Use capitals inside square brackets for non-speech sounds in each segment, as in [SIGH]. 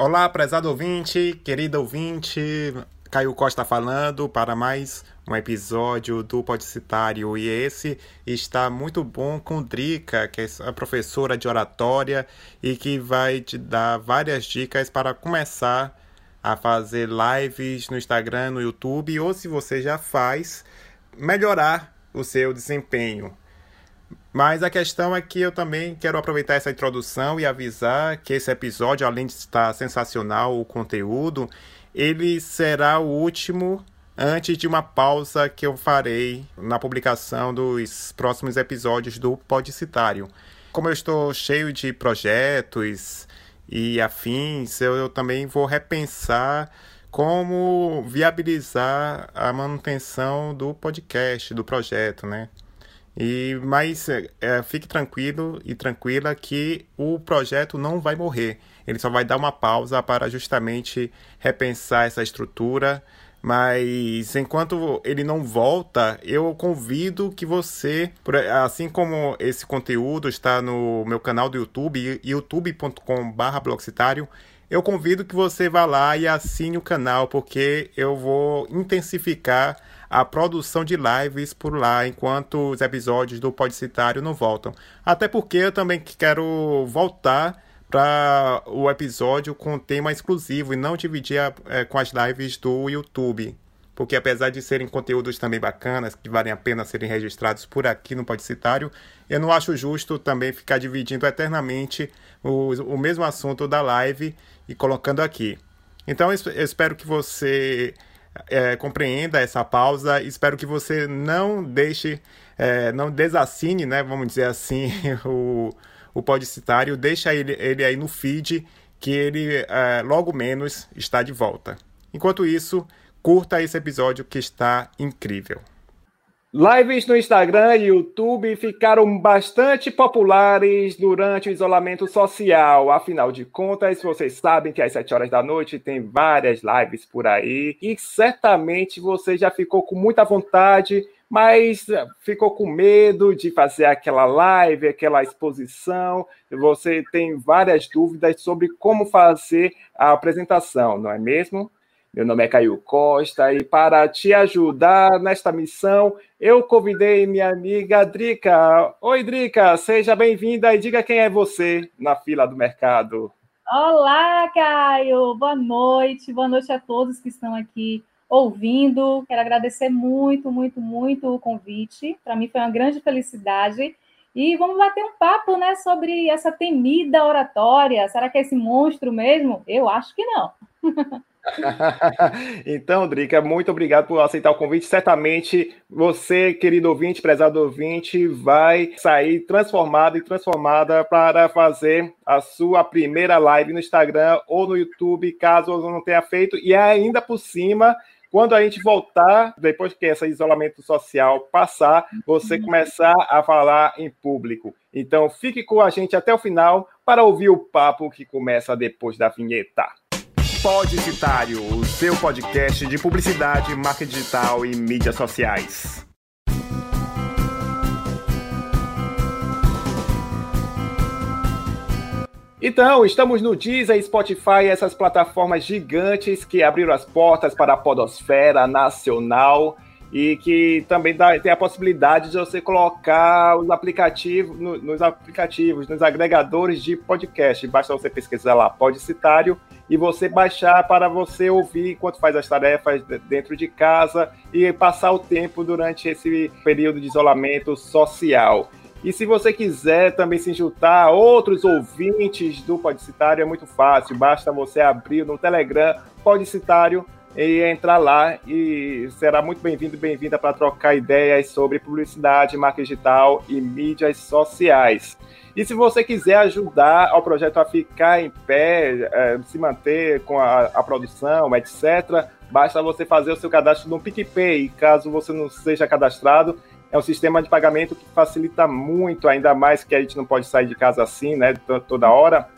Olá, prezado ouvinte, querido ouvinte, Caio Costa falando para mais um episódio do Podicitário e esse. Está muito bom com Drica, que é a professora de oratória e que vai te dar várias dicas para começar a fazer lives no Instagram, no YouTube. Ou se você já faz, melhorar o seu desempenho. Mas a questão é que eu também quero aproveitar essa introdução e avisar que esse episódio, além de estar sensacional o conteúdo, ele será o último antes de uma pausa que eu farei na publicação dos próximos episódios do Podcitário. Como eu estou cheio de projetos e afins, eu, eu também vou repensar como viabilizar a manutenção do podcast, do projeto, né? E, mas é, é, fique tranquilo e tranquila que o projeto não vai morrer. Ele só vai dar uma pausa para justamente repensar essa estrutura. Mas enquanto ele não volta, eu convido que você, assim como esse conteúdo está no meu canal do YouTube, youtube.com/blogcitário, eu convido que você vá lá e assine o canal, porque eu vou intensificar a produção de lives por lá, enquanto os episódios do Podcitário não voltam. Até porque eu também quero voltar para o episódio com tema exclusivo e não dividir é, com as lives do YouTube. Porque apesar de serem conteúdos também bacanas, que valem a pena serem registrados por aqui no Podcitário, eu não acho justo também ficar dividindo eternamente o, o mesmo assunto da live e colocando aqui. Então eu espero que você é, compreenda essa pausa. Espero que você não deixe, é, não desassine, né? Vamos dizer assim, [LAUGHS] o, o podcitário. Deixa ele, ele aí no feed, que ele é, logo menos está de volta. Enquanto isso, curta esse episódio que está incrível. Lives no Instagram e YouTube ficaram bastante populares durante o isolamento social. Afinal de contas, vocês sabem que às 7 horas da noite tem várias lives por aí e certamente você já ficou com muita vontade, mas ficou com medo de fazer aquela live, aquela exposição. Você tem várias dúvidas sobre como fazer a apresentação, não é mesmo? Meu nome é Caio Costa e para te ajudar nesta missão, eu convidei minha amiga Drica. Oi, Drica, seja bem-vinda e diga quem é você na fila do mercado. Olá, Caio, boa noite, boa noite a todos que estão aqui ouvindo. Quero agradecer muito, muito, muito o convite. Para mim foi uma grande felicidade. E vamos bater um papo né, sobre essa temida oratória. Será que é esse monstro mesmo? Eu acho que não. [LAUGHS] então, Drica, muito obrigado por aceitar o convite. Certamente você, querido ouvinte, prezado ouvinte, vai sair transformado e transformada para fazer a sua primeira live no Instagram ou no YouTube, caso não tenha feito. E ainda por cima, quando a gente voltar, depois que esse isolamento social passar, você uhum. começar a falar em público. Então, fique com a gente até o final para ouvir o papo que começa depois da vinheta. Podicitário, o seu podcast de publicidade, marketing digital e mídias sociais. Então, estamos no Deezer, Spotify, essas plataformas gigantes que abriram as portas para a podosfera nacional e que também dá, tem a possibilidade de você colocar os aplicativos no, nos aplicativos, nos agregadores de podcast. Basta você pesquisar lá Podcitário e você baixar para você ouvir enquanto faz as tarefas dentro de casa e passar o tempo durante esse período de isolamento social. E se você quiser também se juntar a outros ouvintes do Podcitário, é muito fácil. Basta você abrir no Telegram Podcitário e entrar lá e será muito bem-vindo e bem-vinda para trocar ideias sobre publicidade, marketing digital e mídias sociais. E se você quiser ajudar ao projeto a ficar em pé, é, se manter com a, a, produção, etc., basta você fazer o seu cadastro no PicPay. Caso você não seja cadastrado, é um sistema de pagamento que facilita muito, ainda mais que a gente não pode sair de casa assim, né, toda hora.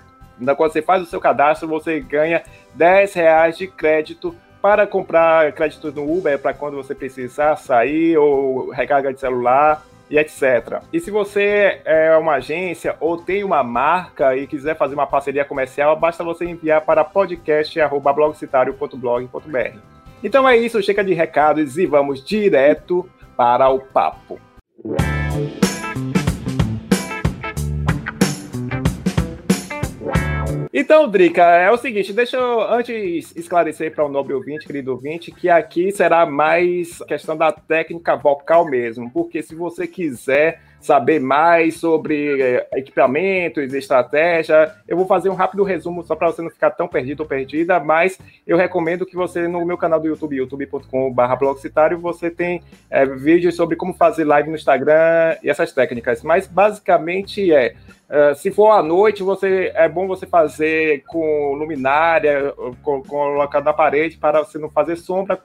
Então, quando você faz o seu cadastro, você ganha 10 reais de crédito para comprar créditos no Uber para quando você precisar sair ou recarga de celular e etc. E se você é uma agência ou tem uma marca e quiser fazer uma parceria comercial, basta você enviar para podcast@blogcitario.blog.br. Então é isso, chega de recados e vamos direto para o papo. Então, Drica, é o seguinte, deixa eu antes esclarecer para o nobre ouvinte, querido ouvinte, que aqui será mais questão da técnica vocal mesmo, porque se você quiser saber mais sobre eh, equipamentos, estratégia, eu vou fazer um rápido resumo só para você não ficar tão perdido ou perdida, mas eu recomendo que você, no meu canal do YouTube, youtube.com.br blogcitário, você tem é, vídeos sobre como fazer live no Instagram e essas técnicas, mas basicamente é Uh, se for à noite, você é bom você fazer com luminária, com, colocado na parede para você não fazer sombra.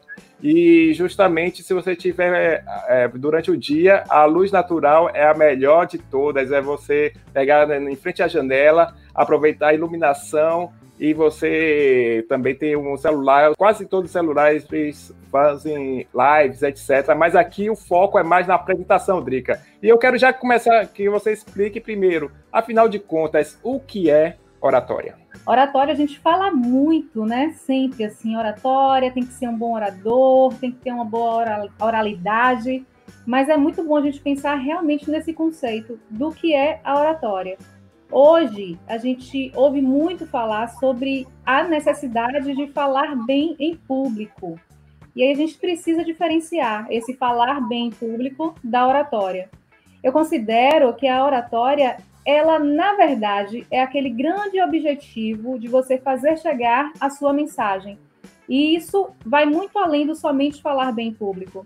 E justamente se você tiver é, durante o dia, a luz natural é a melhor de todas. É você pegar em frente à janela, aproveitar a iluminação e você também tem um celular, quase todos os celulares fazem lives, etc. Mas aqui o foco é mais na apresentação, Drica. E eu quero já começar que você explique primeiro, afinal de contas, o que é oratória? Oratória a gente fala muito, né? Sempre assim, oratória tem que ser um bom orador, tem que ter uma boa oralidade, mas é muito bom a gente pensar realmente nesse conceito do que é a oratória. Hoje, a gente ouve muito falar sobre a necessidade de falar bem em público. E aí a gente precisa diferenciar esse falar bem em público da oratória. Eu considero que a oratória, ela, na verdade, é aquele grande objetivo de você fazer chegar a sua mensagem. E isso vai muito além do somente falar bem em público.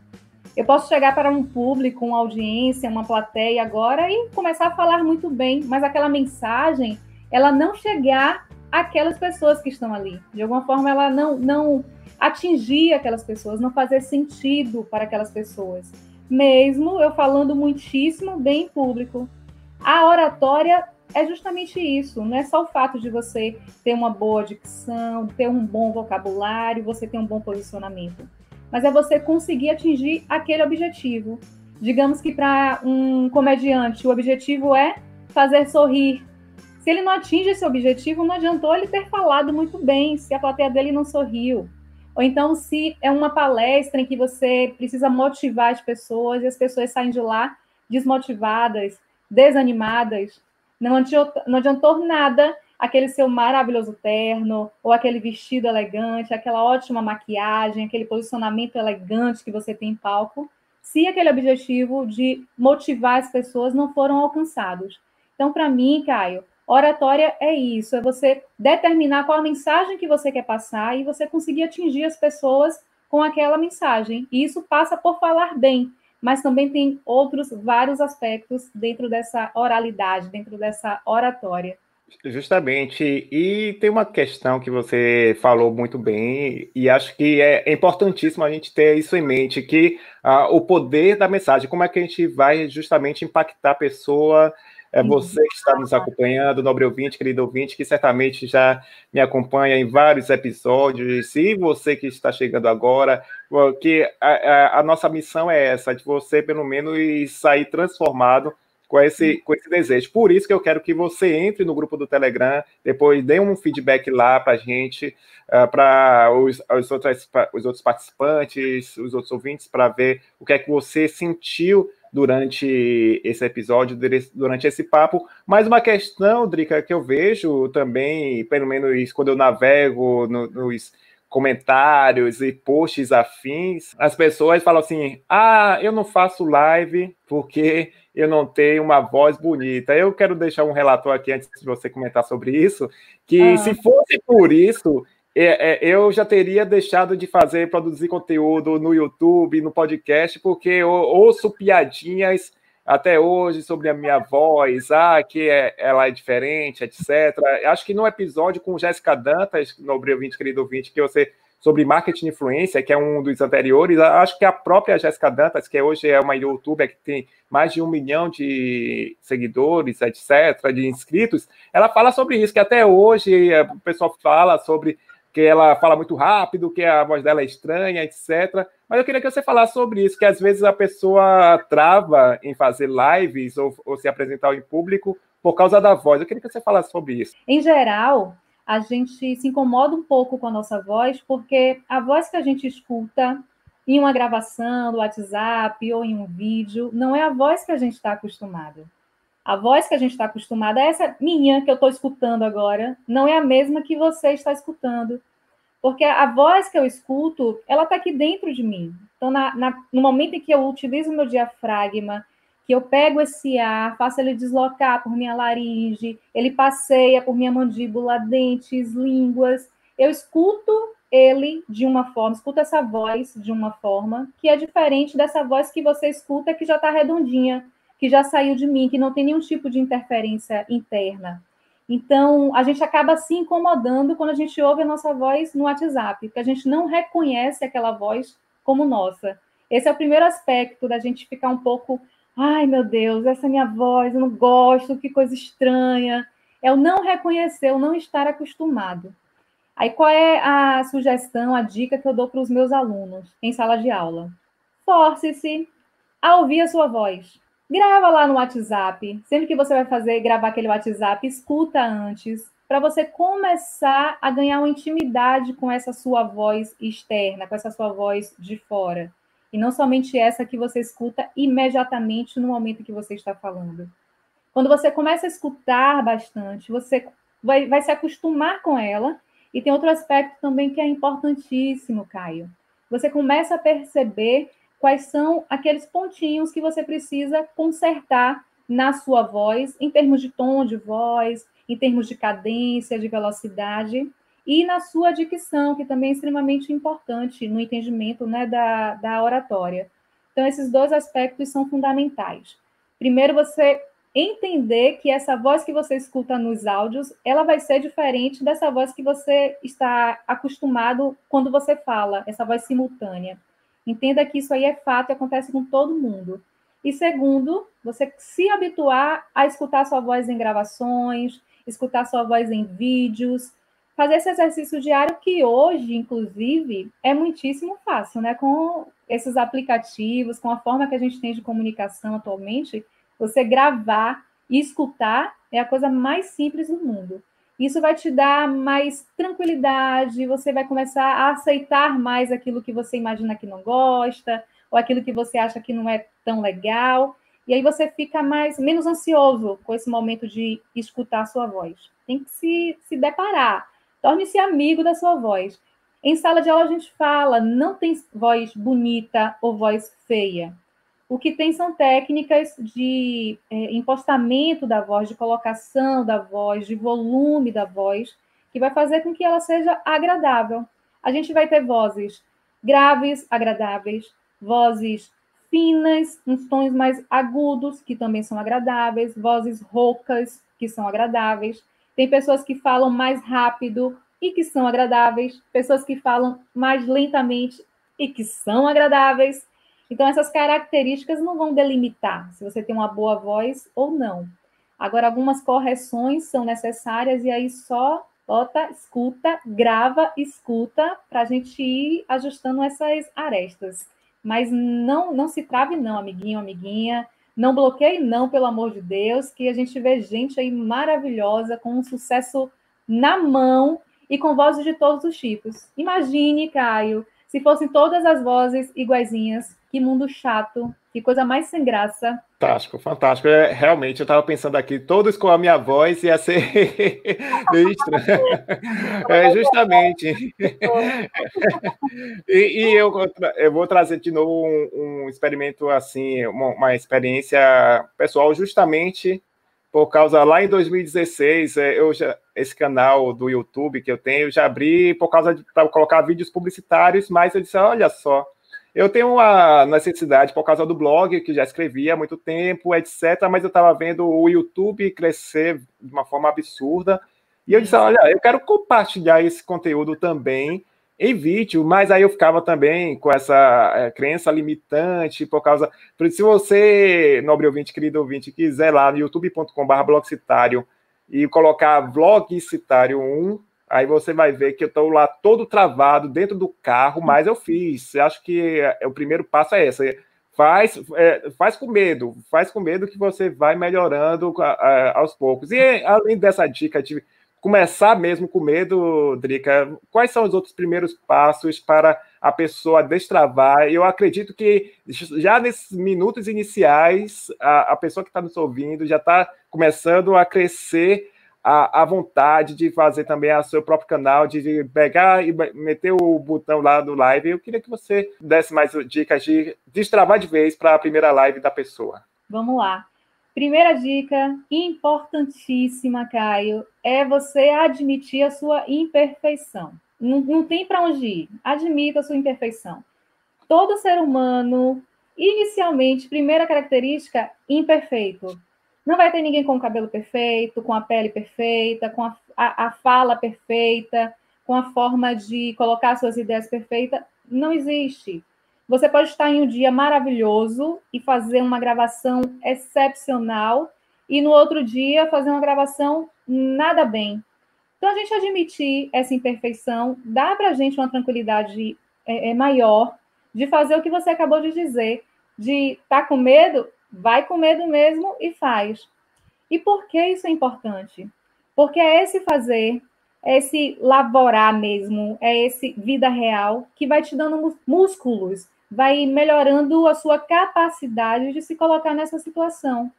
Eu posso chegar para um público, uma audiência, uma plateia agora e começar a falar muito bem, mas aquela mensagem, ela não chegar àquelas pessoas que estão ali. De alguma forma, ela não, não atingir aquelas pessoas, não fazer sentido para aquelas pessoas. Mesmo eu falando muitíssimo bem em público. A oratória é justamente isso, não é só o fato de você ter uma boa dicção, ter um bom vocabulário, você ter um bom posicionamento mas é você conseguir atingir aquele objetivo. Digamos que para um comediante o objetivo é fazer sorrir. Se ele não atinge esse objetivo, não adiantou ele ter falado muito bem, se a plateia dele não sorriu. Ou então, se é uma palestra em que você precisa motivar as pessoas e as pessoas saem de lá desmotivadas, desanimadas, não adiantou, não adiantou nada aquele seu maravilhoso terno, ou aquele vestido elegante, aquela ótima maquiagem, aquele posicionamento elegante que você tem em palco, se aquele objetivo de motivar as pessoas não foram alcançados. Então, para mim, Caio, oratória é isso, é você determinar qual a mensagem que você quer passar e você conseguir atingir as pessoas com aquela mensagem. E isso passa por falar bem, mas também tem outros vários aspectos dentro dessa oralidade, dentro dessa oratória. Justamente. E tem uma questão que você falou muito bem, e acho que é, importantíssimo a gente ter isso em mente, que uh, o poder da mensagem, como é que a gente vai justamente impactar a pessoa, é você que está nos acompanhando, nobre ouvinte, querido ouvinte, que certamente já me acompanha em vários episódios, e você que está chegando agora, que a, a, a nossa missão é essa, de você pelo menos sair transformado com esse, com esse desejo. Por isso que eu quero que você entre no grupo do Telegram, depois dê um feedback lá para a gente, uh, para os, os, outros, os outros participantes, os outros ouvintes, para ver o que é que você sentiu durante esse episódio, durante esse papo. Mais uma questão, Drica, que eu vejo também, pelo menos quando eu navego no, nos comentários e posts afins, as pessoas falam assim: ah, eu não faço live porque eu não tenho uma voz bonita. Eu quero deixar um relator aqui antes de você comentar sobre isso, que ah. se fosse por isso, é, é, eu já teria deixado de fazer, produzir conteúdo no YouTube, no podcast, porque eu ouço piadinhas até hoje sobre a minha voz, ah, que é, ela é diferente, etc. Acho que no episódio com Jéssica Dantas, nobre ouvinte, querido ouvinte, que você sobre marketing influência, que é um dos anteriores, acho que a própria Jéssica Dantas, que hoje é uma youtuber que tem mais de um milhão de seguidores, etc., de inscritos, ela fala sobre isso, que até hoje eh, o pessoal fala sobre que ela fala muito rápido, que a voz dela é estranha, etc. Mas eu queria que você falasse sobre isso, que às vezes a pessoa trava em fazer lives ou, ou se apresentar em público por causa da voz. Eu queria que você falasse sobre isso. Em geral, a gente se incomoda um pouco com a nossa voz, porque a voz que a gente escuta em uma gravação do WhatsApp ou em um vídeo não é a voz que a gente está acostumado. A voz que a gente está acostumada, essa minha que eu estou escutando agora, não é a mesma que você está escutando. Porque a voz que eu escuto, ela está aqui dentro de mim. Então, na, na, no momento em que eu utilizo meu diafragma, que eu pego esse ar, faço ele deslocar por minha laringe, ele passeia por minha mandíbula, dentes, línguas, eu escuto ele de uma forma, escuto essa voz de uma forma que é diferente dessa voz que você escuta que já está redondinha, que já saiu de mim, que não tem nenhum tipo de interferência interna. Então, a gente acaba se incomodando quando a gente ouve a nossa voz no WhatsApp, porque a gente não reconhece aquela voz como nossa. Esse é o primeiro aspecto da gente ficar um pouco, ai meu Deus, essa é minha voz, eu não gosto, que coisa estranha. É o não reconhecer, o não estar acostumado. Aí qual é a sugestão, a dica que eu dou para os meus alunos em sala de aula? Force-se a ouvir a sua voz. Grava lá no WhatsApp. Sempre que você vai fazer, gravar aquele WhatsApp, escuta antes, para você começar a ganhar uma intimidade com essa sua voz externa, com essa sua voz de fora. E não somente essa que você escuta imediatamente no momento que você está falando. Quando você começa a escutar bastante, você vai, vai se acostumar com ela. E tem outro aspecto também que é importantíssimo, Caio. Você começa a perceber quais são aqueles pontinhos que você precisa consertar na sua voz, em termos de tom de voz, em termos de cadência, de velocidade, e na sua dicção, que também é extremamente importante no entendimento né, da, da oratória. Então, esses dois aspectos são fundamentais. Primeiro, você entender que essa voz que você escuta nos áudios, ela vai ser diferente dessa voz que você está acostumado quando você fala, essa voz simultânea. Entenda que isso aí é fato e acontece com todo mundo. E segundo, você se habituar a escutar sua voz em gravações, escutar sua voz em vídeos, fazer esse exercício diário que hoje, inclusive, é muitíssimo fácil, né? Com esses aplicativos, com a forma que a gente tem de comunicação atualmente, você gravar e escutar é a coisa mais simples do mundo. Isso vai te dar mais tranquilidade, você vai começar a aceitar mais aquilo que você imagina que não gosta, ou aquilo que você acha que não é tão legal. E aí você fica mais menos ansioso com esse momento de escutar a sua voz. Tem que se, se deparar. Torne-se amigo da sua voz. Em sala de aula a gente fala, não tem voz bonita ou voz feia. O que tem são técnicas de é, impostamento da voz, de colocação da voz, de volume da voz, que vai fazer com que ela seja agradável. A gente vai ter vozes graves, agradáveis, vozes finas, uns tons mais agudos, que também são agradáveis, vozes roucas, que são agradáveis. Tem pessoas que falam mais rápido e que são agradáveis, pessoas que falam mais lentamente e que são agradáveis. Então, essas características não vão delimitar se você tem uma boa voz ou não. Agora, algumas correções são necessárias e aí só bota, escuta, grava, escuta, para a gente ir ajustando essas arestas. Mas não, não se trave, não, amiguinho, amiguinha. Não bloqueie, não, pelo amor de Deus, que a gente vê gente aí maravilhosa, com um sucesso na mão e com vozes de todos os tipos. Imagine, Caio, se fossem todas as vozes iguaizinhas, que mundo chato, que coisa mais sem graça. Fantástico, fantástico. É, realmente, eu estava pensando aqui, todos com a minha voz ia ser [LAUGHS] meio estranho. [LAUGHS] É, justamente. [LAUGHS] e, e eu, eu, vou trazer de novo um, um experimento assim, uma, uma, experiência pessoal, justamente por causa lá em 2016, é, eu já, esse canal do YouTube que eu tenho, eu já abri por causa de para colocar vídeos publicitários, mas eu disse, olha só, eu tenho uma necessidade por causa do blog, que já escrevi há muito tempo, etc. Mas eu estava vendo o YouTube crescer de uma forma absurda. E eu disse: olha, eu quero compartilhar esse conteúdo também vídeo, mas aí eu ficava também com essa é, crença limitante por causa. Por isso, se você, nobre ouvinte, querido ouvinte, quiser lá no youtube.com.br blogcitário e colocar vlogcitário 1, Aí você vai ver que eu estou lá todo travado dentro do carro, mas eu fiz. Eu acho que é, o primeiro passo é esse. Faz, é, faz com medo, faz com medo que você vai melhorando é, aos poucos. E além dessa dica de começar mesmo com medo, Drica, quais são os outros primeiros passos para a pessoa destravar? Eu acredito que já nesses minutos iniciais, a, a pessoa que está nos ouvindo já está começando a crescer a, a, vontade de fazer também o seu próprio canal, de pegar e meter o botão lá do live. Eu queria que você desse mais dicas de destravar de vez para a primeira live da pessoa. Vamos lá. Primeira dica importantíssima, Caio, é você admitir a sua imperfeição. Não, não tem para onde ir. Admita a sua imperfeição. Todo ser humano, inicialmente, primeira característica, imperfeito. Não vai ter ninguém com o cabelo perfeito, com a pele perfeita, com a, a, a fala perfeita, com a forma de colocar suas ideias perfeita. Não existe. Você pode estar em um dia maravilhoso e fazer uma gravação excepcional, e no outro dia fazer uma gravação nada bem. Então, a gente admitir essa imperfeição dá para a gente uma tranquilidade é, é, maior de fazer o que você acabou de dizer, de estar tá com medo, vai com medo mesmo e faz. E por que isso é importante? Porque é esse fazer, é esse laborar mesmo, é esse vida real que vai te dando músculos vai melhorando a sua capacidade de se colocar nessa situação.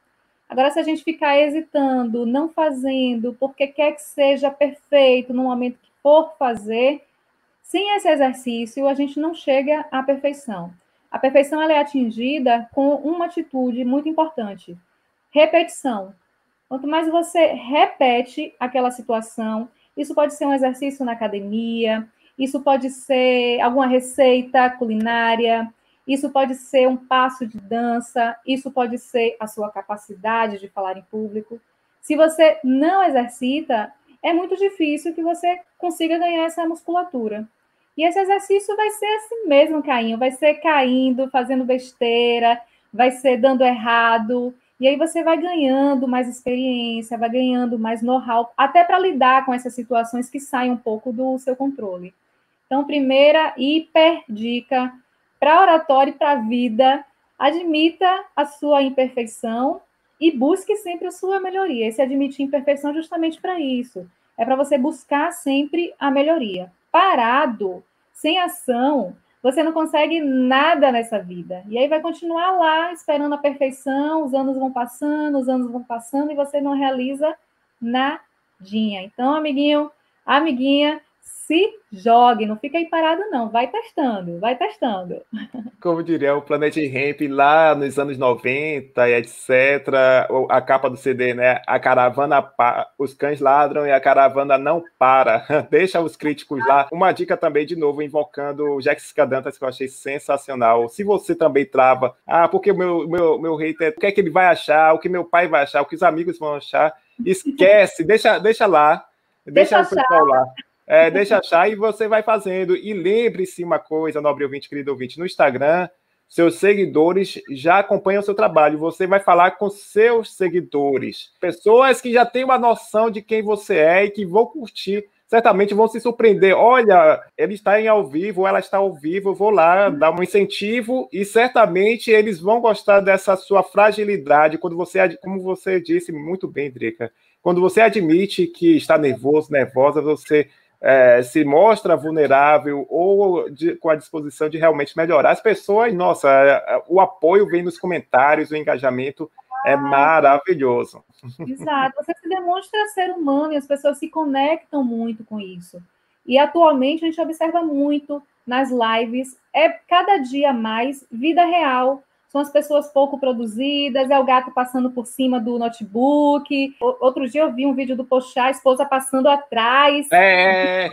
Agora, se a gente ficar hesitando, não fazendo, porque quer que seja perfeito no momento que for fazer, sem esse exercício, a gente não chega à perfeição. A perfeição ela é atingida com uma atitude muito importante: repetição. Quanto mais você repete aquela situação, isso pode ser um exercício na academia, isso pode ser alguma receita culinária, isso pode ser um passo de dança, isso pode ser a sua capacidade de falar em público. Se você não exercita, é muito difícil que você consiga ganhar essa musculatura. E esse exercício vai ser assim mesmo, caindo, vai ser caindo, fazendo besteira, vai ser dando errado, e aí você vai ganhando mais experiência, vai ganhando mais know-how, até para lidar com essas situações que saem um pouco do seu controle. Então, primeira hiper dica para oratório e para vida, admita a sua imperfeição e busque sempre a sua melhoria. Esse admitir imperfeição é justamente para isso. É para você buscar sempre a melhoria. Parado, sem ação, você não consegue nada nessa vida. E aí vai continuar lá esperando a perfeição, os anos vão passando, os anos vão passando e você não realiza nadinha. Então, amiguinho, amiguinha, se jogue, não fica aí parado, não. Vai testando, vai testando. Como diria o Planet Ramp lá nos anos 90 e etc. A capa do CD, né? A caravana, pa... os cães ladram e a caravana não para. [LAUGHS] Deixa os críticos lá. Uma dica também, de novo, invocando o Jack Scadantas, que eu achei sensacional. Se você também trava, ah, porque o meu, meu, meu hater, o que é que ele vai achar, o que meu pai vai achar, o que os amigos vão achar, esquece, [LAUGHS] deixa, deixa lá. Deixa, deixa o pessoal lá. É, deixa achar e você vai fazendo. E lembre-se uma coisa, nobre ouvinte, querido ouvinte, no Instagram, seus seguidores já acompanham o seu trabalho. Você vai falar com seus seguidores, pessoas que já têm uma noção de quem você é e que vão curtir. Certamente vão se surpreender. Olha, ele está em ao vivo, ela está ao vivo, vou lá dar um incentivo e certamente eles vão gostar dessa sua fragilidade. Quando você, como você disse muito bem, Drica, quando você admite que está nervoso, nervosa, você é, se mostra vulnerável ou de, com a disposição de realmente melhorar, as pessoas, nossa, é, é, o apoio vem nos comentários, o engajamento é maravilhoso. Exato, você se demonstra ser humano e as pessoas se conectam muito com isso. E atualmente a gente observa muito nas lives, é cada dia mais vida real, são as pessoas pouco produzidas, é o gato passando por cima do notebook. Outro dia eu vi um vídeo do Pochá, a esposa passando atrás. É.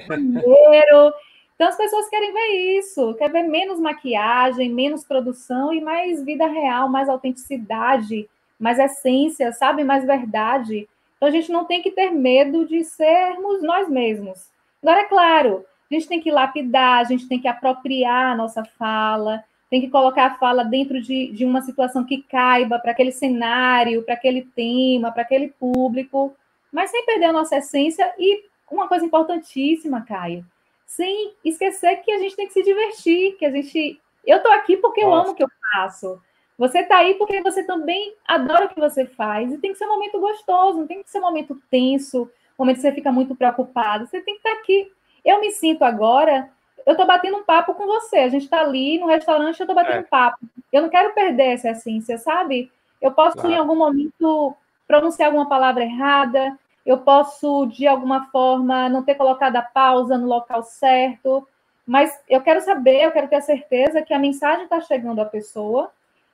Então as pessoas querem ver isso, quer ver menos maquiagem, menos produção e mais vida real, mais autenticidade, mais essência, sabe, mais verdade. Então a gente não tem que ter medo de sermos nós mesmos. Agora é claro, a gente tem que lapidar, a gente tem que apropriar a nossa fala, tem que colocar a fala dentro de, de uma situação que caiba para aquele cenário, para aquele tema, para aquele público, mas sem perder a nossa essência e uma coisa importantíssima, Caio, sem esquecer que a gente tem que se divertir, que a gente. Eu estou aqui porque Nossa. eu amo o que eu faço. Você está aí porque você também adora o que você faz. E tem que ser um momento gostoso, não tem que ser um momento tenso, um momento que você fica muito preocupado. Você tem que estar tá aqui. Eu me sinto agora, eu estou batendo um papo com você. A gente está ali no restaurante, eu estou batendo é. um papo. Eu não quero perder essa essência, sabe? Eu posso, claro. em algum momento, pronunciar alguma palavra errada, eu posso, de alguma forma, não ter colocado a pausa no local certo, mas eu quero saber, eu quero ter a certeza que a mensagem está chegando à pessoa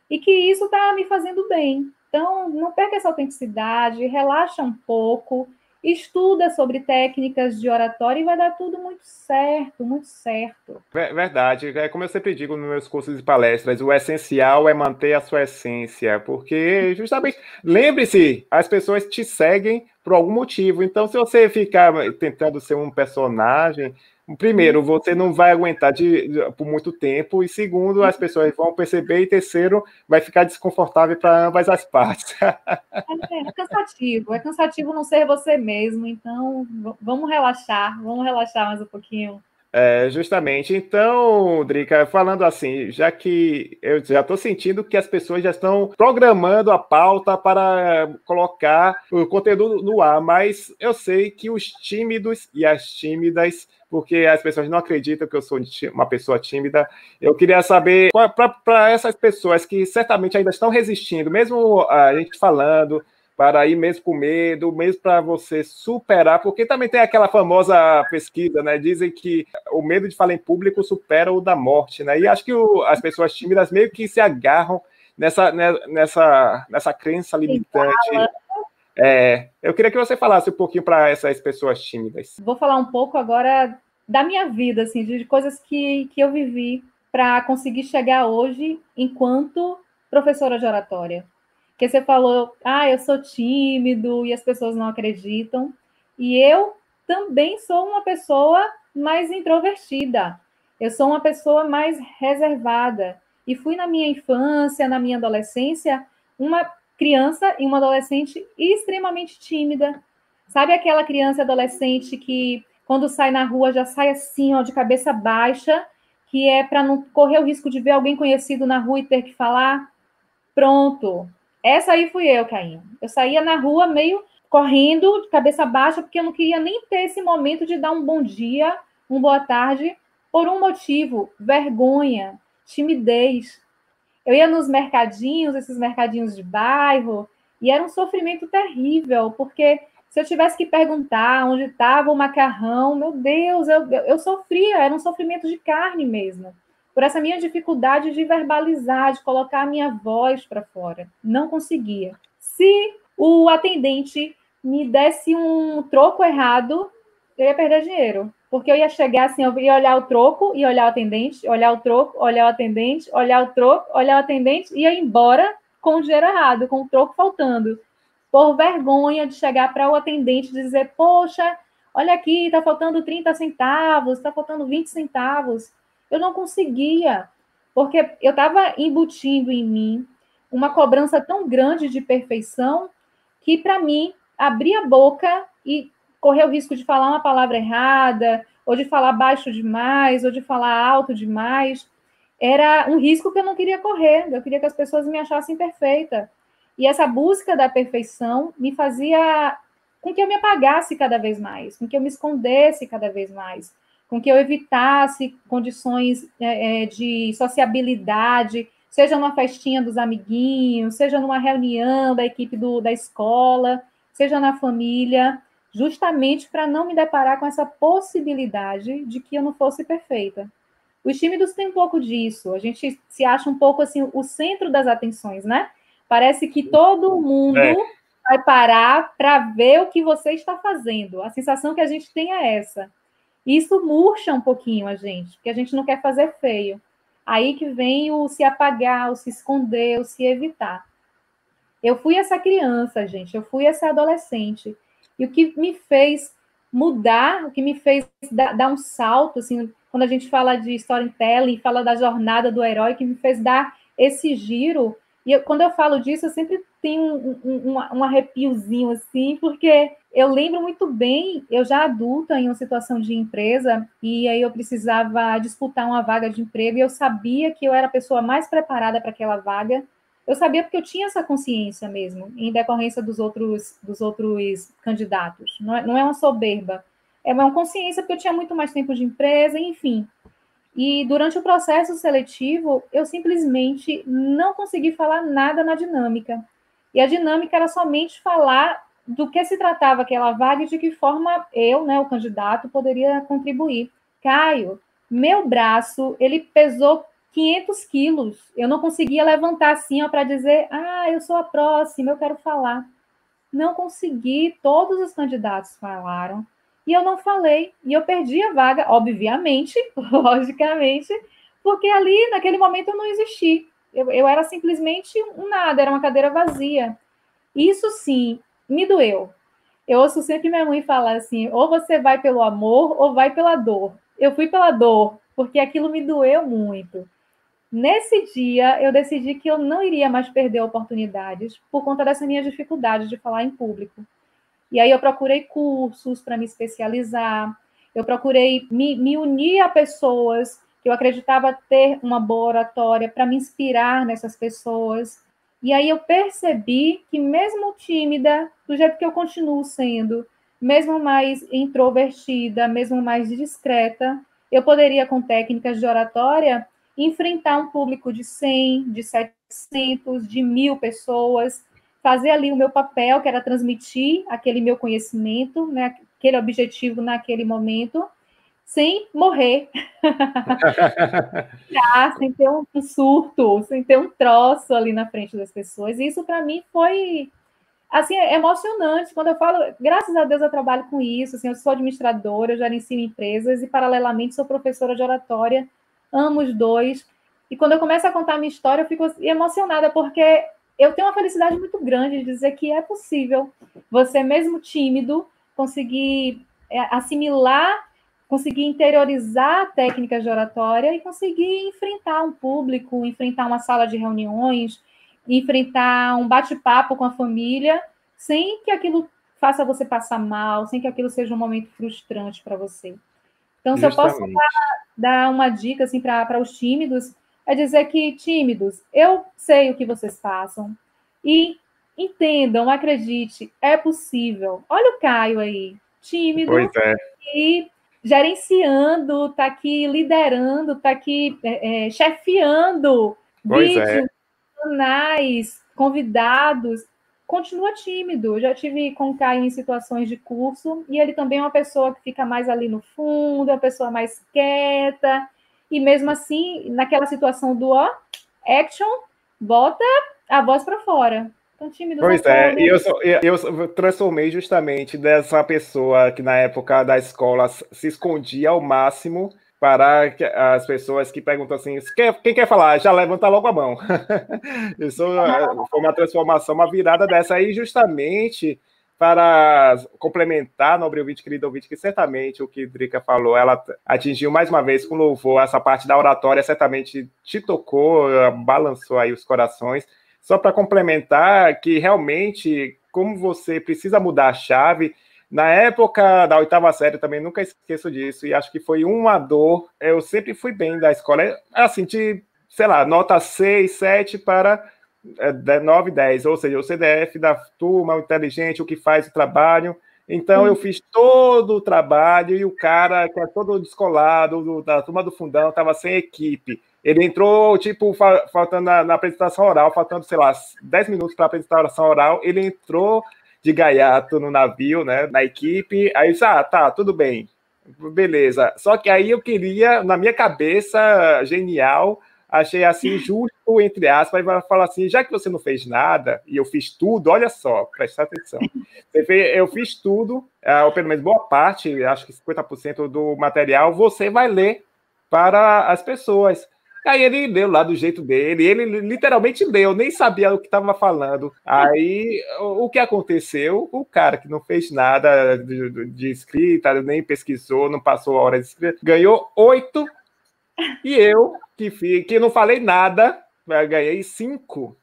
e que isso está me fazendo bem. Então, não perca essa autenticidade, relaxa um pouco, estuda sobre técnicas de oratória e vai dar tudo muito certo, muito certo. Verdade. É como eu sempre digo nos meus cursos e palestras, o essencial é manter a sua essência, porque [LAUGHS] justamente, lembre-se, as pessoas te seguem por algum motivo. Então, se você ficar tentando ser um personagem, primeiro, você não vai aguentar de, de, por muito tempo, e segundo, as pessoas vão perceber, e terceiro, vai ficar desconfortável para ambas as partes. É, é, cansativo, é cansativo não ser você mesmo, então vamos relaxar, vamos relaxar mais um pouquinho. É, justamente. Então, Drica, falando assim, já que eu já estou sentindo que as pessoas já estão programando a pauta para colocar o conteúdo no ar, mas eu sei que os tímidos e as tímidas porque as pessoas não acreditam que eu sou uma pessoa tímida. Eu queria saber, para essas pessoas que certamente ainda estão resistindo, mesmo a gente falando, para ir mesmo com medo, mesmo para você superar, porque também tem aquela famosa pesquisa, né? Dizem que o medo de falar em público supera o da morte, né? E acho que o, as pessoas tímidas meio que se agarram nessa, né, nessa, nessa crença limitante. É, eu queria que você falasse um pouquinho para essas pessoas tímidas. Vou falar um pouco agora da minha vida, assim, de coisas que, que eu vivi para conseguir chegar hoje enquanto professora de oratória. Que você falou, ah, eu sou tímido e as pessoas não acreditam. E eu também sou uma pessoa mais introvertida. Eu sou uma pessoa mais reservada. E fui na minha infância, na minha adolescência, uma criança e uma adolescente extremamente tímida. Sabe aquela criança adolescente que quando sai na rua já sai assim, ó, de cabeça baixa, que é para não correr o risco de ver alguém conhecido na rua e ter que falar. Pronto. Essa aí fui eu, Caim. Eu saía na rua meio correndo, cabeça baixa, porque eu não queria nem ter esse momento de dar um bom dia, uma boa tarde, por um motivo: vergonha, timidez. Eu ia nos mercadinhos, esses mercadinhos de bairro, e era um sofrimento terrível, porque se eu tivesse que perguntar onde estava o macarrão, meu Deus, eu, eu sofria, era um sofrimento de carne mesmo. Por essa minha dificuldade de verbalizar, de colocar a minha voz para fora. Não conseguia. Se o atendente me desse um troco errado, eu ia perder dinheiro. Porque eu ia chegar assim, eu ia olhar o troco e olhar o atendente, olhar o troco, olhar o atendente, olhar o troco, olhar o atendente e ia embora com o dinheiro errado, com o troco faltando por vergonha de chegar para o atendente e dizer: Poxa, olha aqui, está faltando 30 centavos, está faltando 20 centavos. Eu não conseguia, porque eu estava embutindo em mim uma cobrança tão grande de perfeição que, para mim, abrir a boca e correr o risco de falar uma palavra errada, ou de falar baixo demais, ou de falar alto demais, era um risco que eu não queria correr. Eu queria que as pessoas me achassem perfeita. E essa busca da perfeição me fazia com que eu me apagasse cada vez mais, com que eu me escondesse cada vez mais, com que eu evitasse condições é, é, de sociabilidade, seja numa festinha dos amiguinhos, seja numa reunião da equipe do, da escola, seja na família, justamente para não me deparar com essa possibilidade de que eu não fosse perfeita. Os tímidos têm um pouco disso, a gente se acha um pouco assim o centro das atenções, né? Parece que todo mundo é. vai parar para ver o que você está fazendo. A sensação que a gente tem é essa. Isso murcha um pouquinho a gente, porque a gente não quer fazer feio. Aí que vem o se apagar, o se esconder, o se evitar. Eu fui essa criança, gente, eu fui essa adolescente. E o que me fez mudar, o que me fez dar, dar um salto, assim, quando a gente fala de storytelling, fala da jornada do herói, que me fez dar esse giro e eu, quando eu falo disso, eu sempre tenho um, um, um, arrepiozinho assim, porque eu lembro muito bem, eu já adulta em uma situação de empresa, e aí eu precisava disputar uma vaga de emprego, e eu sabia que eu era a pessoa mais preparada para aquela vaga. Eu sabia porque eu tinha essa consciência mesmo, em decorrência dos outros, dos outros candidatos. Não é, não é uma soberba, é uma consciência porque eu tinha muito mais tempo de empresa, enfim. E durante o processo seletivo, eu simplesmente não consegui falar nada na dinâmica. E a dinâmica era somente falar do que se tratava aquela vaga e de que forma eu, né, o candidato, poderia contribuir. Caio, meu braço, ele pesou 500 quilos. Eu não conseguia levantar assim para dizer, ah, eu sou a próxima, eu quero falar. Não consegui, todos os candidatos falaram, e eu não falei. E eu perdi a vaga, obviamente, [LAUGHS] logicamente, porque ali, naquele momento, eu não existi. Eu, eu era simplesmente um nada, era uma cadeira vazia. Isso sim me doeu. Eu ouço sempre minha mãe falar assim: ou você vai pelo amor ou vai pela dor. Eu fui pela dor, porque aquilo me doeu muito. Nesse dia, eu decidi que eu não iria mais perder oportunidades por conta dessa minha dificuldade de falar em público. E aí eu procurei cursos para me especializar, eu procurei me, me unir a pessoas que eu acreditava ter uma boa oratória para me inspirar nessas pessoas. E aí eu percebi que, mesmo tímida, do jeito que eu continuo sendo, mesmo mais introvertida, mesmo mais discreta, eu poderia, com técnicas de oratória, enfrentar um público de 100, de 700, de mil pessoas, fazer ali o meu papel, que era transmitir aquele meu conhecimento, né, aquele objetivo naquele momento, sem morrer, [LAUGHS] ah, sem ter um, surto, sem ter um troço ali na frente das pessoas. E isso para mim foi assim emocionante. Quando eu falo, graças a Deus eu trabalho com isso. Assim, eu sou administradora, eu já ensino empresas e paralelamente sou professora de oratória. Amo os dois. E quando eu começo a contar a minha história, eu fico emocionada porque eu tenho uma felicidade muito grande de dizer que é possível você mesmo tímido conseguir é, assimilar conseguir interiorizar técnicas de oratória e conseguir enfrentar um público, enfrentar uma sala de reuniões, enfrentar um bate-papo com a família, sem que aquilo faça você passar mal, sem que aquilo seja um momento frustrante para você. Então, se Justamente. eu posso dar, dar uma dica assim para os tímidos, é dizer que tímidos, eu sei o que vocês passam e entendam, acredite, é possível. Olha o Caio aí, tímido é. e gerenciando, está aqui liderando, está aqui é, é, chefiando pois vídeos, é. canais, convidados. Continua tímido. Já tive com o Caio em situações de curso e ele também é uma pessoa que fica mais ali no fundo, é uma pessoa mais quieta. E mesmo assim, naquela situação do ó, action, bota a voz para fora. Tão tímido. Pois é, e eu, eu, eu transformei justamente dessa pessoa que na época da escola se escondia ao máximo para as pessoas que perguntam assim, quem quer falar? Já levanta logo a mão. [LAUGHS] Isso foi uma transformação, uma virada dessa aí, justamente para complementar, nobre ouvinte, querido ouvinte, que certamente o que Drica falou, ela atingiu mais uma vez com louvor essa parte da oratória, certamente te tocou, balançou aí os corações. Só para complementar que realmente, como você precisa mudar a chave, na época da oitava série, também nunca esqueço disso, e acho que foi uma dor. Eu sempre fui bem da escola, assim, de, sei lá, nota 6, 7 para 9, é, 10, ou seja, o CDF da turma, o inteligente, o que faz o trabalho. Então, eu fiz todo o trabalho e o cara, que é todo descolado, da turma do fundão, estava sem equipe. Ele entrou, tipo, faltando na, na, apresentação oral, faltando, sei lá, 10 minutos para a apresentação oral, ele entrou de gaiato no navio, né, na equipe, aí disse, ah, tá, tudo bem, beleza. Só que aí eu queria, na minha cabeça genial, achei assim, justo, entre aspas, vai falar assim, já que você não fez nada, e eu fiz tudo, olha só, presta atenção, eu fiz tudo, ah, ou pelo menos boa parte, acho que 50% do material, você vai ler para as pessoas. Aí ele leu lá do jeito dele, ele literalmente leu, nem sabia o que estava falando. Aí o, que aconteceu? O cara que não fez nada de, de escrita, nem pesquisou, não passou a hora de escrita, ganhou oito. E eu, que, que não falei nada, ganhei cinco.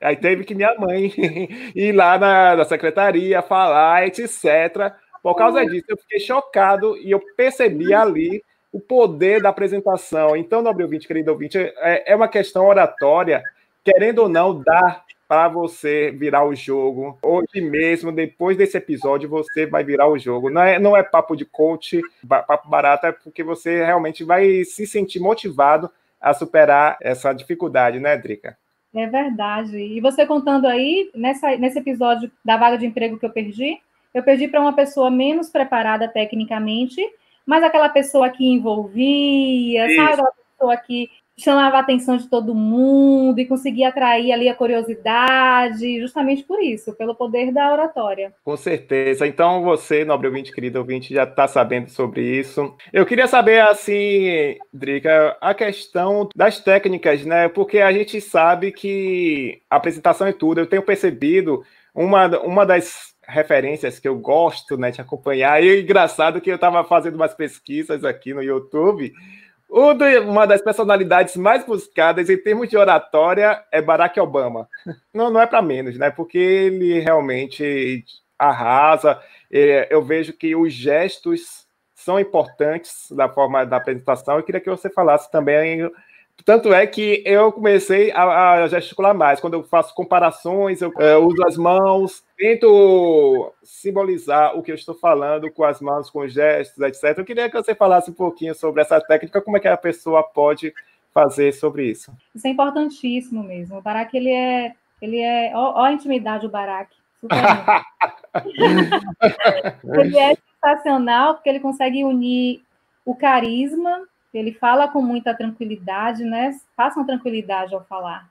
Aí teve que minha mãe [LAUGHS] ir lá na, na secretaria falar, etc. Por causa disso, eu fiquei chocado e eu percebi ali o poder da apresentação. Então, nobre ouvinte, querido ouvinte, é, é uma questão oratória, querendo ou não, dar para você virar o jogo. Hoje mesmo, depois desse episódio, você vai virar o jogo. Não é, não é papo de coach, papo barato, é porque você realmente vai se sentir motivado a superar essa dificuldade, né, Drica? É verdade. E você contando aí, nessa, nesse episódio da vaga de emprego que eu perdi, eu perdi para uma pessoa menos preparada tecnicamente, mas aquela pessoa que envolvia, Isso. sabe? Aquela pessoa que chamava a atenção de todo mundo e conseguia atrair ali a curiosidade, justamente por isso, pelo poder da oratória. Com certeza. Então você, nobre ouvinte, querido ouvinte, já está sabendo sobre isso. Eu queria saber, assim, Drica, a questão das técnicas, né? Porque a gente sabe que a apresentação é tudo. Eu tenho percebido uma, uma das referências que eu gosto né, de acompanhar. E é engraçado que eu estava fazendo umas pesquisas aqui no YouTube. Uma das personalidades mais buscadas em termos de oratória é Barack Obama. Não, não é para menos, né? Porque ele realmente arrasa. É, eu vejo que os gestos são importantes da forma da apresentação. Eu queria que você falasse também tanto é que eu comecei a, a, gesticular mais. Quando eu faço comparações, eu é, uso as mãos, tento simbolizar o que eu estou falando com as mãos, com gestos, etc. Eu queria que você falasse um pouquinho sobre essa técnica, como é que a pessoa pode fazer sobre isso. Isso é importantíssimo mesmo. O Barack, ele é, ele é, ó, ó a intimidade do Barack. [LAUGHS] ele é sensacional porque ele consegue unir o carisma ele fala com muita tranquilidade, né? Passam tranquilidade ao falar.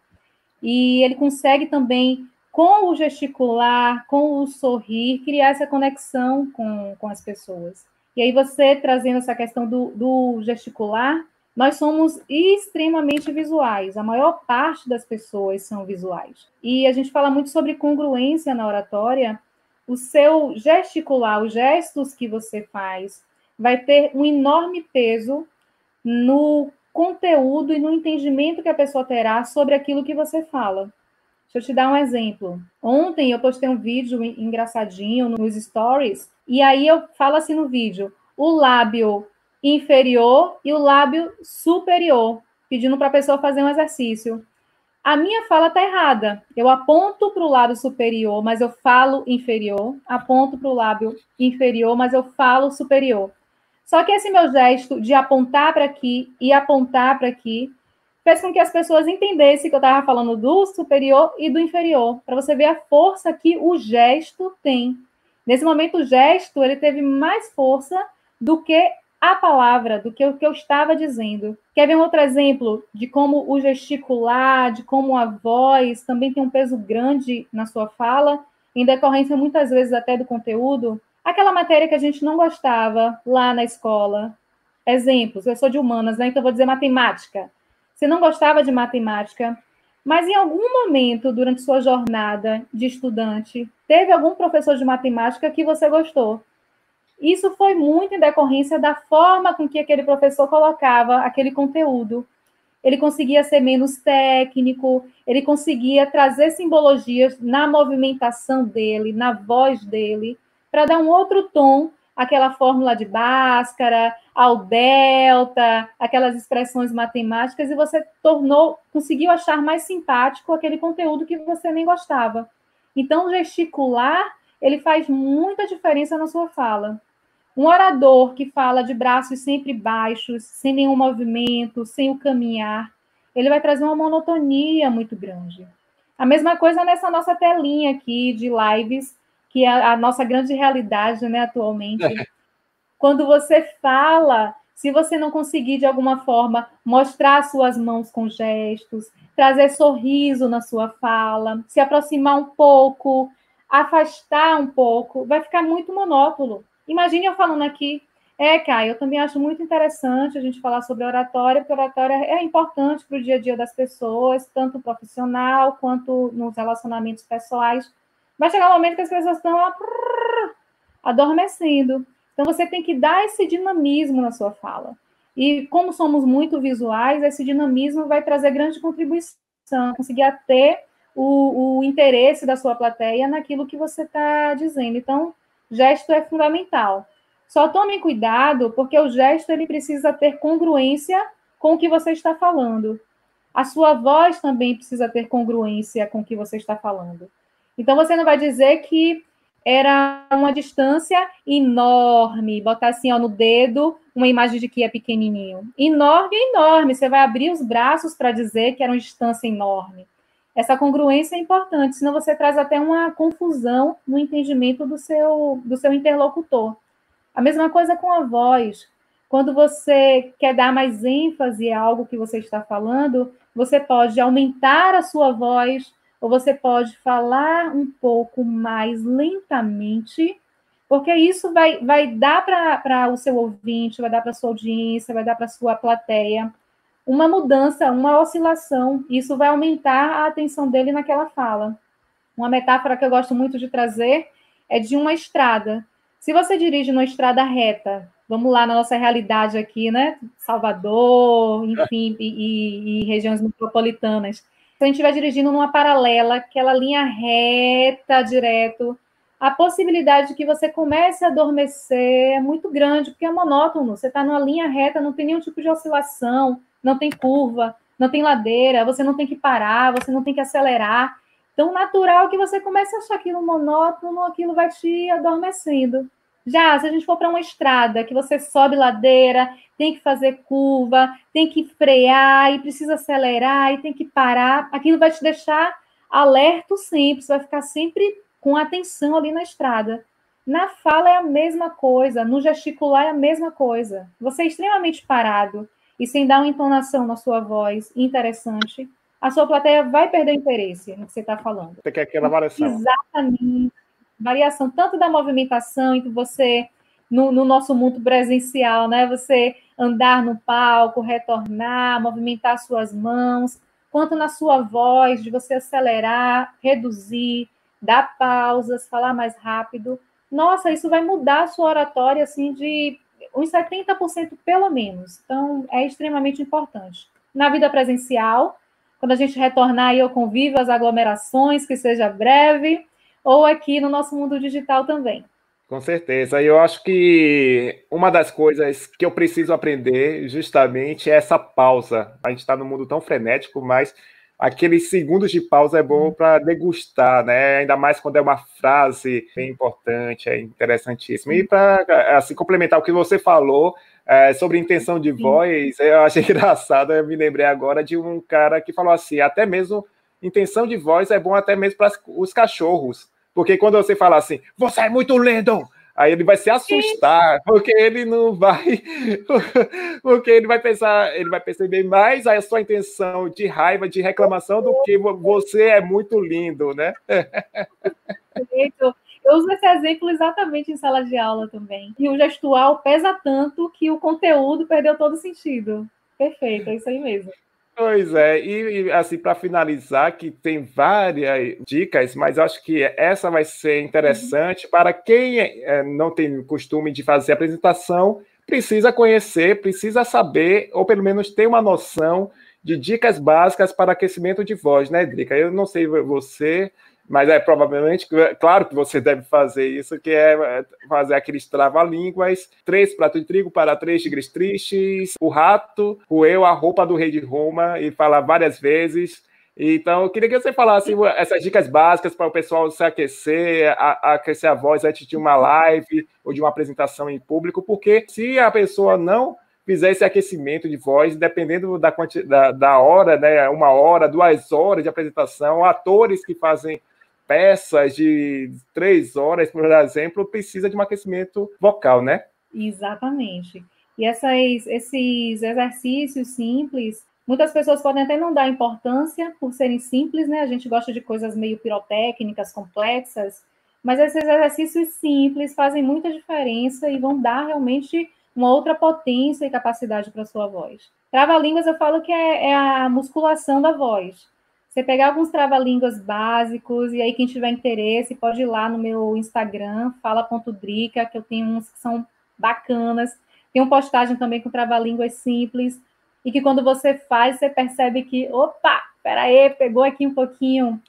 E ele consegue também, com o gesticular, com o sorrir, criar essa conexão com, com as pessoas. E aí, você trazendo essa questão do, do gesticular, nós somos extremamente visuais. A maior parte das pessoas são visuais. E a gente fala muito sobre congruência na oratória. O seu gesticular, os gestos que você faz, vai ter um enorme peso no conteúdo e no entendimento que a pessoa terá sobre aquilo que você fala. Deixa eu te dar um exemplo. Ontem eu postei um vídeo engraçadinho nos stories, e aí eu falo assim no vídeo: o lábio inferior e o lábio superior, pedindo para a pessoa fazer um exercício. A minha fala está errada. Eu aponto para o lado superior, mas eu falo inferior. Aponto para o lábio inferior, mas eu falo superior. Só que esse meu gesto de apontar para aqui e apontar para aqui fez com que as pessoas entendessem que eu estava falando do superior e do inferior, para você ver a força que o gesto tem. Nesse momento, o gesto ele teve mais força do que a palavra, do que o que eu estava dizendo. Quer ver um outro exemplo de como o gesticular, de como a voz também tem um peso grande na sua fala, em decorrência muitas vezes até do conteúdo? Aquela matéria que a gente não gostava lá na escola. Exemplos, eu sou de humanas, né? Então vou dizer matemática. Você não gostava de matemática, mas em algum momento durante sua jornada de estudante, teve algum professor de matemática que você gostou. Isso foi muito em decorrência da forma com que aquele professor colocava aquele conteúdo. Ele conseguia ser menos técnico, ele conseguia trazer simbologias na movimentação dele, na voz dele para dar um outro tom àquela fórmula de Bhaskara, ao delta, aquelas expressões matemáticas, e você tornou, conseguiu achar mais simpático aquele conteúdo que você nem gostava. Então, gesticular, ele faz muita diferença na sua fala. Um orador que fala de braços sempre baixos, sem nenhum movimento, sem o caminhar, ele vai trazer uma monotonia muito grande. A mesma coisa nessa nossa telinha aqui de lives que é a nossa grande realidade né, atualmente. É. Quando você fala, se você não conseguir de alguma forma mostrar suas mãos com gestos, trazer sorriso na sua fala, se aproximar um pouco, afastar um pouco, vai ficar muito monótono. Imagine eu falando aqui. É, Caio, eu também acho muito interessante a gente falar sobre oratória, porque oratória é importante para o dia a dia das pessoas, tanto profissional quanto nos relacionamentos pessoais. Vai chegar um momento que as pessoas estão adormecendo. Então você tem que dar esse dinamismo na sua fala. E como somos muito visuais, esse dinamismo vai trazer grande contribuição, conseguir ter o, o interesse da sua plateia naquilo que você está dizendo. Então, gesto é fundamental. Só tome cuidado, porque o gesto ele precisa ter congruência com o que você está falando. A sua voz também precisa ter congruência com o que você está falando. Então, você não vai dizer que era uma distância enorme, botar assim ó, no dedo uma imagem de que é pequenininho. Enorme, enorme. Você vai abrir os braços para dizer que era uma distância enorme. Essa congruência é importante, senão você traz até uma confusão no entendimento do seu, do seu interlocutor. A mesma coisa com a voz. Quando você quer dar mais ênfase a algo que você está falando, você pode aumentar a sua voz, ou você pode falar um pouco mais lentamente, porque isso vai, vai dar para o seu ouvinte, vai dar para a sua audiência, vai dar para a sua plateia uma mudança, uma oscilação. Isso vai aumentar a atenção dele naquela fala. Uma metáfora que eu gosto muito de trazer é de uma estrada. Se você dirige numa estrada reta, vamos lá na nossa realidade aqui, né? Salvador, enfim, e, e, e regiões metropolitanas. Se a gente estiver dirigindo numa paralela, aquela linha reta, direto, a possibilidade de que você comece a adormecer é muito grande, porque é monótono. Você está numa linha reta, não tem nenhum tipo de oscilação, não tem curva, não tem ladeira, você não tem que parar, você não tem que acelerar. Então, natural que você comece a achar aquilo monótono, aquilo vai te adormecendo. Já, se a gente for para uma estrada que você sobe ladeira, tem que fazer curva, tem que frear e precisa acelerar e tem que parar, aquilo vai te deixar alerto sempre, você vai ficar sempre com atenção ali na estrada. Na fala é a mesma coisa, no gesticular é a mesma coisa. Você é extremamente parado e sem dar uma entonação na sua voz interessante, a sua plateia vai perder interesse no que você está falando. Você quer aquela variação. Exatamente. Variação tanto da movimentação entre você, no, no, nosso mundo presencial, né? Você andar no palco, retornar, movimentar suas mãos, quanto na sua voz, de você acelerar, reduzir, dar pausas, falar mais rápido. Nossa, isso vai mudar a sua oratória, assim, de uns 70% pelo menos. Então, é extremamente importante. Na vida presencial, quando a gente retornar eu convivo às aglomerações, que seja breve, ou aqui no nosso mundo digital também. Com certeza. Eu acho que uma das coisas que eu preciso aprender justamente é essa pausa. A gente está num mundo tão frenético, mas aqueles segundos de pausa é bom para degustar, né? Ainda mais quando é uma frase bem importante, é interessantíssimo. E para assim complementar o que você falou é, sobre intenção de voz, eu achei [LAUGHS] engraçado. Eu me lembrei agora de um cara que falou assim: até mesmo intenção de voz é bom até mesmo para os cachorros, porque quando você fala assim, você é muito lindo, Aí ele vai se assustar, porque ele não vai. [LAUGHS] Porque ele vai pensar, ele vai perceber mais a sua intenção de raiva, de reclamação, do que você é muito lindo, né? Perfeito. Eu uso esse exemplo exatamente em sala de aula também. E o gestual pesa tanto que o conteúdo perdeu todo sentido. Perfeito, é isso aí mesmo. Pois é, e, e assim, para finalizar, que tem várias dicas, mas acho que essa vai ser interessante uhum. para quem é, não tem costume de fazer apresentação, precisa conhecer, precisa saber, ou pelo menos ter uma noção de dicas básicas para aquecimento de voz, né, Drica? Eu não sei você, mas é provavelmente, claro que você deve fazer isso, que é, é fazer aqueles trava-línguas, três pratos de trigo para três tigres tristes, o rato, roeu a roupa do rei de Roma e falar várias vezes. Então, eu queria que você falasse essas dicas básicas para o pessoal se aquecer, a, aquecer a voz antes de uma live ou de uma apresentação em público, porque se a pessoa não fizer esse aquecimento de voz, dependendo da, da, da hora, né, uma hora, duas horas de apresentação, atores que fazem peças de três horas, por exemplo, precisa de um aquecimento vocal, né? Exatamente. E essas, esses exercícios simples, muitas pessoas podem até não dar importância por serem simples, né? A gente gosta de coisas meio pirotécnicas, complexas, mas esses exercícios simples fazem muita diferença e vão dar realmente uma outra potência e capacidade para a sua voz. Trava-línguas, eu falo que é, é a musculação da voz. Você pegar alguns trava-línguas básicos, e aí quem tiver interesse pode ir lá no meu Instagram, fala.drica, que eu tenho uns que são bacanas. Tem uma postagem também com trava-línguas simples, e que quando você faz, você percebe que, opa, peraí, pegou aqui um pouquinho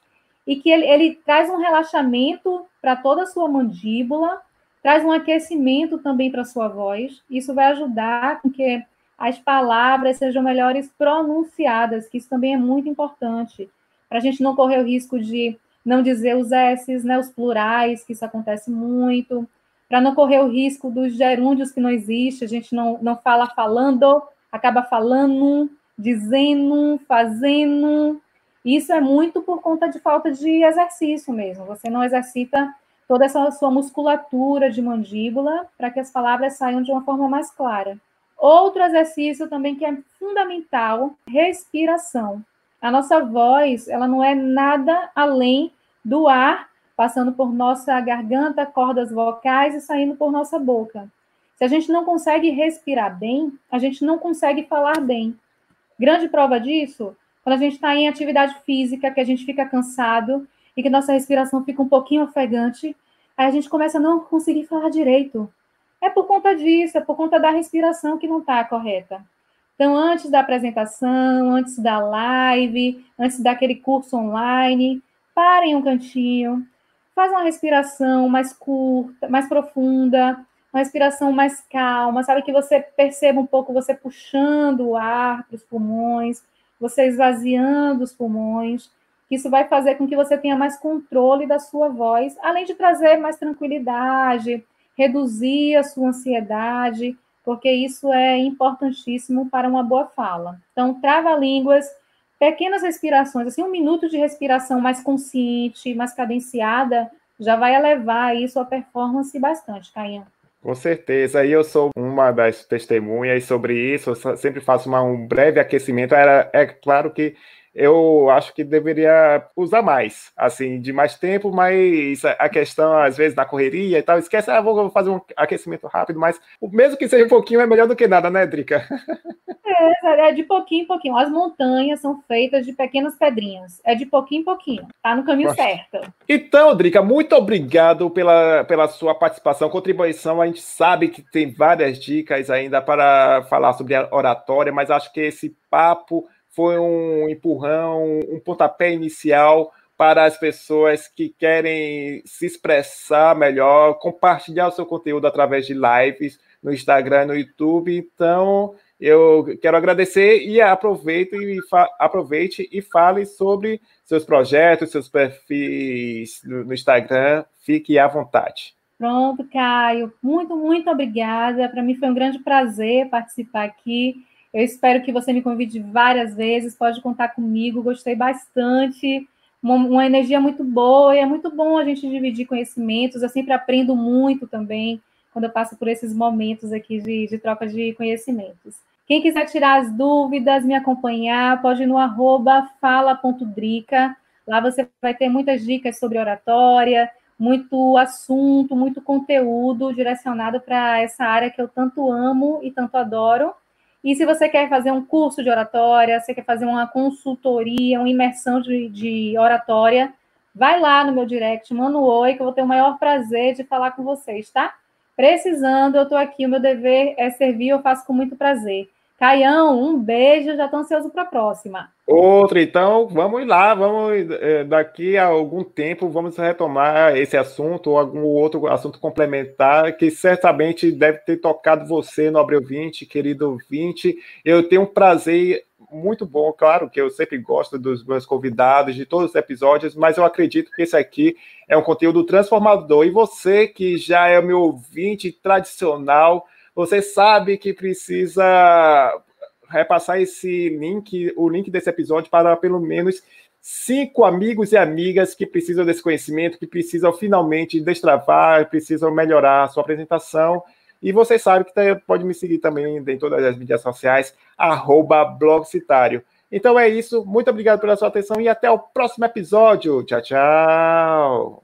e que ele, ele traz um relaxamento para toda a sua mandíbula, traz um aquecimento também para a sua voz. Isso vai ajudar com que as palavras sejam melhores pronunciadas, que isso também é muito importante, para a gente não correr o risco de não dizer os S's, né, os plurais, que isso acontece muito, para não correr o risco dos gerúndios que não existe, a gente não, não fala falando, acaba falando, dizendo, fazendo. Isso é muito por conta de falta de exercício mesmo. Você não exercita toda essa sua musculatura de mandíbula para que as palavras saiam de uma forma mais clara. Outro exercício também que é fundamental, respiração. A nossa voz, ela não é nada além do ar passando por nossa garganta, cordas vocais e saindo por nossa boca. Se a gente não consegue respirar bem, a gente não consegue falar bem. Grande prova disso, quando a gente está em atividade física, que a gente fica cansado e que nossa respiração fica um pouquinho ofegante, aí a gente começa a não conseguir falar direito. É por conta disso, é por conta da respiração que não está correta. Então, antes da apresentação, antes da live, antes daquele curso online, parem um cantinho, faz uma respiração mais curta, mais profunda, uma respiração mais calma, sabe que você perceba um pouco você puxando o ar para os pulmões, você esvaziando os pulmões. Isso vai fazer com que você tenha mais controle da sua voz, além de trazer mais tranquilidade, reduzir a sua ansiedade, porque isso é importantíssimo para uma boa fala. Então, trava-línguas, pequenas respirações, assim, um minuto de respiração mais consciente, mais cadenciada, já vai elevar isso a performance bastante, Caio. Com certeza, e eu sou uma das testemunhas sobre isso, eu sempre faço uma, um breve aquecimento. Era, é claro que eu acho que deveria usar mais, assim, de mais tempo, mas a questão, às vezes, da correria e tal, esquece, ah, vou fazer um aquecimento rápido, mas mesmo que seja um pouquinho, é melhor do que nada, né, Drica? É, é de pouquinho em pouquinho. As montanhas são feitas de pequenas pedrinhas. É de pouquinho em pouquinho. Tá no caminho Nossa. certo. Então, Drica, muito obrigado pela, pela sua participação, contribuição. A gente sabe que tem várias dicas ainda para falar sobre a oratória, mas acho que esse papo foi um empurrão, um pontapé inicial para as pessoas que querem se expressar melhor, compartilhar o seu conteúdo através de lives no Instagram, no YouTube. Então, eu quero agradecer e aproveite e, aproveite e fale sobre seus projetos, seus perfis no, no Instagram. Fique à vontade. Pronto, Caio. Muito, muito obrigada. Para mim foi um grande prazer participar aqui. Eu espero que você me convide várias vezes, pode contar comigo, gostei bastante, uma, uma, energia muito boa, e é muito bom a gente dividir conhecimentos, eu sempre aprendo muito também quando eu passo por esses momentos aqui de, de troca de conhecimentos. Quem quiser tirar as dúvidas, me acompanhar, pode ir no arroba fala.drica, lá você vai ter muitas dicas sobre oratória, muito assunto, muito conteúdo direcionado para essa área que eu tanto amo e tanto adoro, e se você quer fazer um curso de oratória, você quer fazer uma consultoria, uma imersão de, de oratória, vai lá no meu direct, manda um oi, que eu vou ter o maior prazer de falar com vocês, tá? Precisando, eu estou aqui, o meu dever é servir, eu faço com muito prazer. Caião, um beijo, já estou ansioso para a próxima. Outro, então, vamos lá, vamos é, daqui a algum tempo vamos retomar esse assunto ou algum outro assunto complementar que certamente deve ter tocado você, nobre ouvinte, querido ouvinte. Eu tenho um prazer muito bom, claro que eu sempre gosto dos meus convidados, de todos os episódios, mas eu acredito que esse aqui é um conteúdo transformador. E você que já é meu ouvinte tradicional, você sabe que precisa repassar esse link, o link desse episódio para pelo menos cinco amigos e amigas que precisam desse conhecimento, que precisam finalmente destravar, precisam melhorar a sua apresentação. E você sabe que pode me seguir também em todas as mídias sociais, blogcitário. Então é isso. Muito obrigado pela sua atenção e até o próximo episódio. Tchau, tchau.